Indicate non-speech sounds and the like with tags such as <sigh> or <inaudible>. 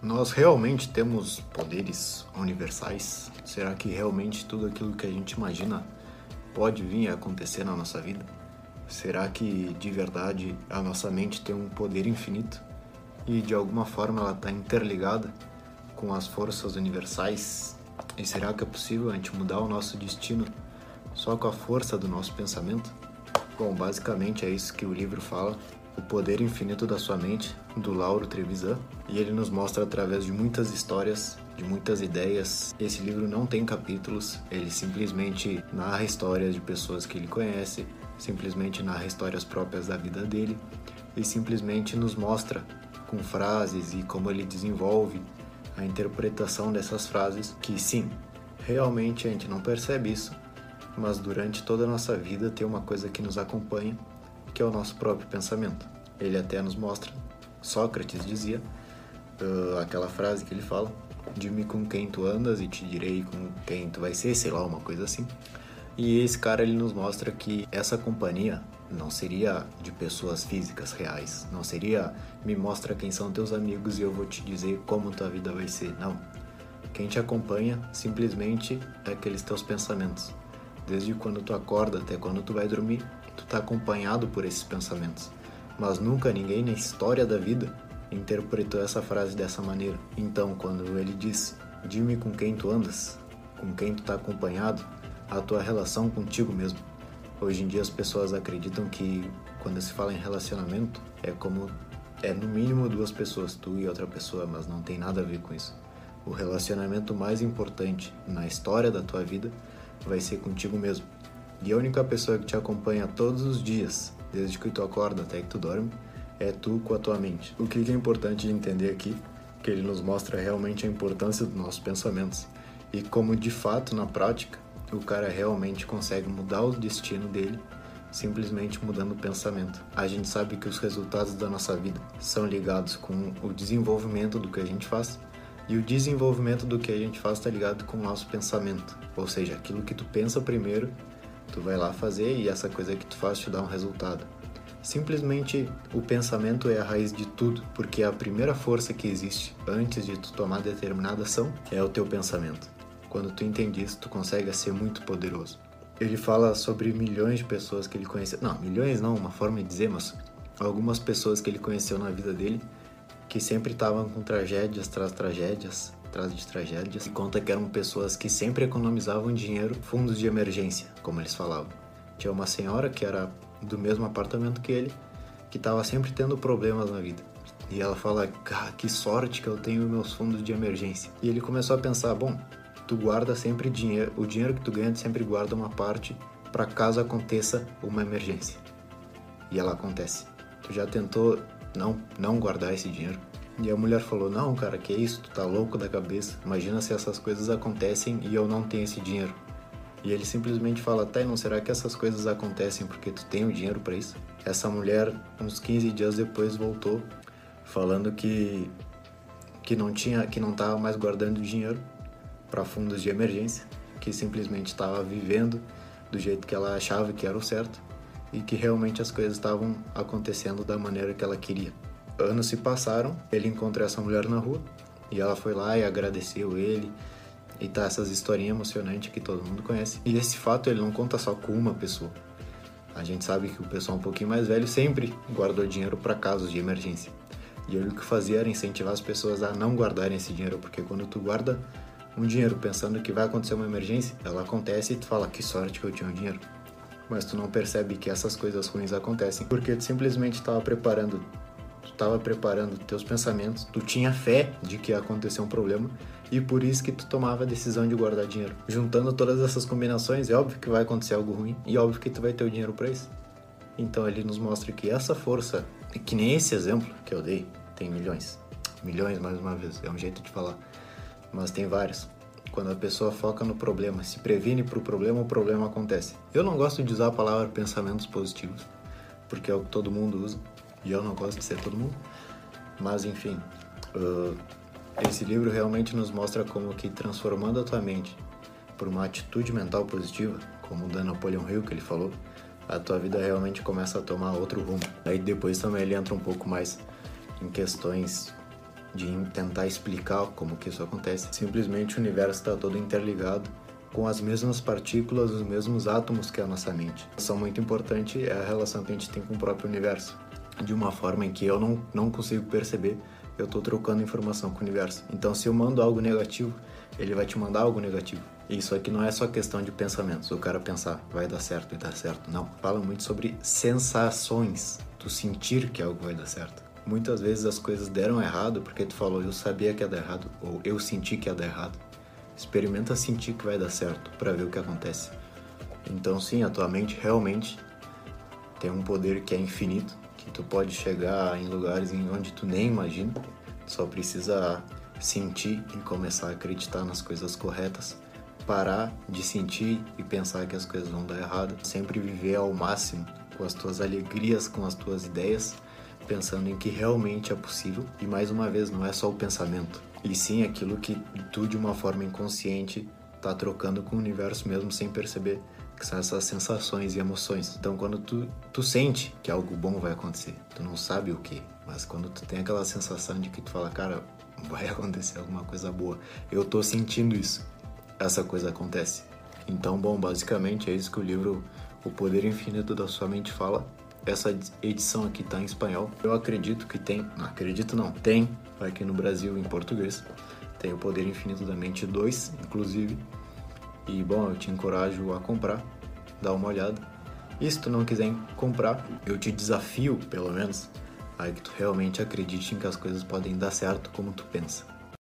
Nós realmente temos poderes universais? Será que realmente tudo aquilo que a gente imagina pode vir a acontecer na nossa vida? Será que de verdade a nossa mente tem um poder infinito e de alguma forma ela está interligada com as forças universais? E será que é possível a gente mudar o nosso destino só com a força do nosso pensamento? Bom, basicamente é isso que o livro fala. O Poder Infinito da Sua Mente, do Lauro Trevisan, e ele nos mostra através de muitas histórias, de muitas ideias. Esse livro não tem capítulos, ele simplesmente narra histórias de pessoas que ele conhece, simplesmente narra histórias próprias da vida dele e simplesmente nos mostra com frases e como ele desenvolve a interpretação dessas frases que sim, realmente a gente não percebe isso, mas durante toda a nossa vida tem uma coisa que nos acompanha que é o nosso próprio pensamento. Ele até nos mostra, Sócrates dizia, uh, aquela frase que ele fala, de-me com quem tu andas e te direi com quem tu vai ser, sei lá, uma coisa assim. E esse cara ele nos mostra que essa companhia não seria de pessoas físicas reais, não seria me mostra quem são teus amigos e eu vou te dizer como tua vida vai ser. Não. Quem te acompanha simplesmente é aqueles teus pensamentos. Desde quando tu acorda até quando tu vai dormir, tu tá acompanhado por esses pensamentos. Mas nunca ninguém na história da vida interpretou essa frase dessa maneira. Então, quando ele diz: "Diz-me com quem tu andas, com quem tu tá acompanhado, a tua relação contigo mesmo". Hoje em dia as pessoas acreditam que quando se fala em relacionamento é como é no mínimo duas pessoas, tu e outra pessoa, mas não tem nada a ver com isso. O relacionamento mais importante na história da tua vida vai ser contigo mesmo. E a única pessoa que te acompanha todos os dias, desde que tu acorda até que tu dorme, é tu com a tua mente. O que é importante de entender aqui, que ele nos mostra realmente a importância dos nossos pensamentos e como de fato na prática o cara realmente consegue mudar o destino dele simplesmente mudando o pensamento. A gente sabe que os resultados da nossa vida são ligados com o desenvolvimento do que a gente faz e o desenvolvimento do que a gente faz está ligado com o nosso pensamento, ou seja, aquilo que tu pensa primeiro Tu vai lá fazer e essa coisa que tu faz te dá um resultado. Simplesmente o pensamento é a raiz de tudo, porque a primeira força que existe antes de tu tomar determinada ação é o teu pensamento. Quando tu entende isso, tu consegue ser muito poderoso. Ele fala sobre milhões de pessoas que ele conheceu. Não, milhões não, uma forma de dizer, mas algumas pessoas que ele conheceu na vida dele que sempre estavam com tragédias tras tragédias, atrás de tragédias e conta que eram pessoas que sempre economizavam dinheiro, fundos de emergência, como eles falavam. Tinha uma senhora que era do mesmo apartamento que ele, que estava sempre tendo problemas na vida. E ela fala: que sorte que eu tenho meus fundos de emergência. E ele começou a pensar: bom, tu guarda sempre dinheiro, o dinheiro que tu ganha, tu sempre guarda uma parte para caso aconteça uma emergência. E ela acontece. Tu já tentou não não guardar esse dinheiro? E a mulher falou: Não, cara, que isso? Tu tá louco da cabeça. Imagina se essas coisas acontecem e eu não tenho esse dinheiro. E ele simplesmente fala: Tá, não será que essas coisas acontecem porque tu tem o dinheiro para isso? Essa mulher, uns 15 dias depois, voltou falando que que não tinha, que não tava mais guardando dinheiro para fundos de emergência, que simplesmente estava vivendo do jeito que ela achava que era o certo e que realmente as coisas estavam acontecendo da maneira que ela queria anos se passaram, ele encontrou essa mulher na rua e ela foi lá e agradeceu ele. E tá essas historinhas emocionantes que todo mundo conhece. E esse fato ele não conta só com uma pessoa. A gente sabe que o pessoal um pouquinho mais velho sempre guardou dinheiro para casos de emergência. E ele o que fazia era incentivar as pessoas a não guardarem esse dinheiro, porque quando tu guarda um dinheiro pensando que vai acontecer uma emergência, ela acontece e tu fala que sorte que eu tinha o dinheiro. Mas tu não percebe que essas coisas ruins acontecem porque tu simplesmente estava preparando estava preparando teus pensamentos, tu tinha fé de que ia acontecer um problema e por isso que tu tomava a decisão de guardar dinheiro. Juntando todas essas combinações, é óbvio que vai acontecer algo ruim e é óbvio que tu vai ter o dinheiro para isso. Então ele nos mostra que essa força, que nem esse exemplo que eu dei, tem milhões. Milhões, mais uma vez, é um jeito de falar. Mas tem vários. Quando a pessoa foca no problema, se previne para o problema, o problema acontece. Eu não gosto de usar a palavra pensamentos positivos, porque é o que todo mundo usa e eu não gosto de ser todo mundo. Mas enfim, uh, esse livro realmente nos mostra como que transformando a tua mente por uma atitude mental positiva, como o da Napoleon Hill que ele falou, a tua vida realmente começa a tomar outro rumo. Aí depois também ele entra um pouco mais em questões de tentar explicar como que isso acontece. Simplesmente o universo está todo interligado com as mesmas partículas, os mesmos átomos que a nossa mente. Relação muito importante é a relação que a gente tem com o próprio universo, de uma forma em que eu não, não consigo perceber, eu estou trocando informação com o universo. Então, se eu mando algo negativo, ele vai te mandar algo negativo. Isso aqui não é só questão de pensamentos, o cara pensar vai dar certo e dar certo. Não. Fala muito sobre sensações, tu sentir que algo vai dar certo. Muitas vezes as coisas deram errado porque tu falou eu sabia que ia dar errado ou eu senti que ia dar errado. Experimenta sentir que vai dar certo para ver o que acontece. Então sim, a tua mente realmente tem um poder que é infinito, que tu pode chegar em lugares em onde tu nem imagina. Só precisa sentir e começar a acreditar nas coisas corretas, parar de sentir e pensar que as coisas vão dar errado, sempre viver ao máximo com as tuas alegrias, com as tuas ideias, pensando em que realmente é possível. E mais uma vez, não é só o pensamento, e sim aquilo que tu, de uma forma inconsciente, tá trocando com o universo mesmo sem perceber, que são essas sensações e emoções. Então, quando tu, tu sente que algo bom vai acontecer, tu não sabe o que, mas quando tu tem aquela sensação de que tu fala, cara, vai <laughs> acontecer alguma coisa boa, eu tô sentindo isso, essa coisa acontece. Então, bom, basicamente é isso que o livro O Poder Infinito da Sua Mente fala. Essa edição aqui tá em espanhol. Eu acredito que tem, não acredito não, tem aqui no Brasil em português. Tem o Poder Infinito da Mente 2, inclusive. E bom, eu te encorajo a comprar, dar uma olhada. E se tu não quiser comprar, eu te desafio, pelo menos, a que tu realmente acredite em que as coisas podem dar certo como tu pensa.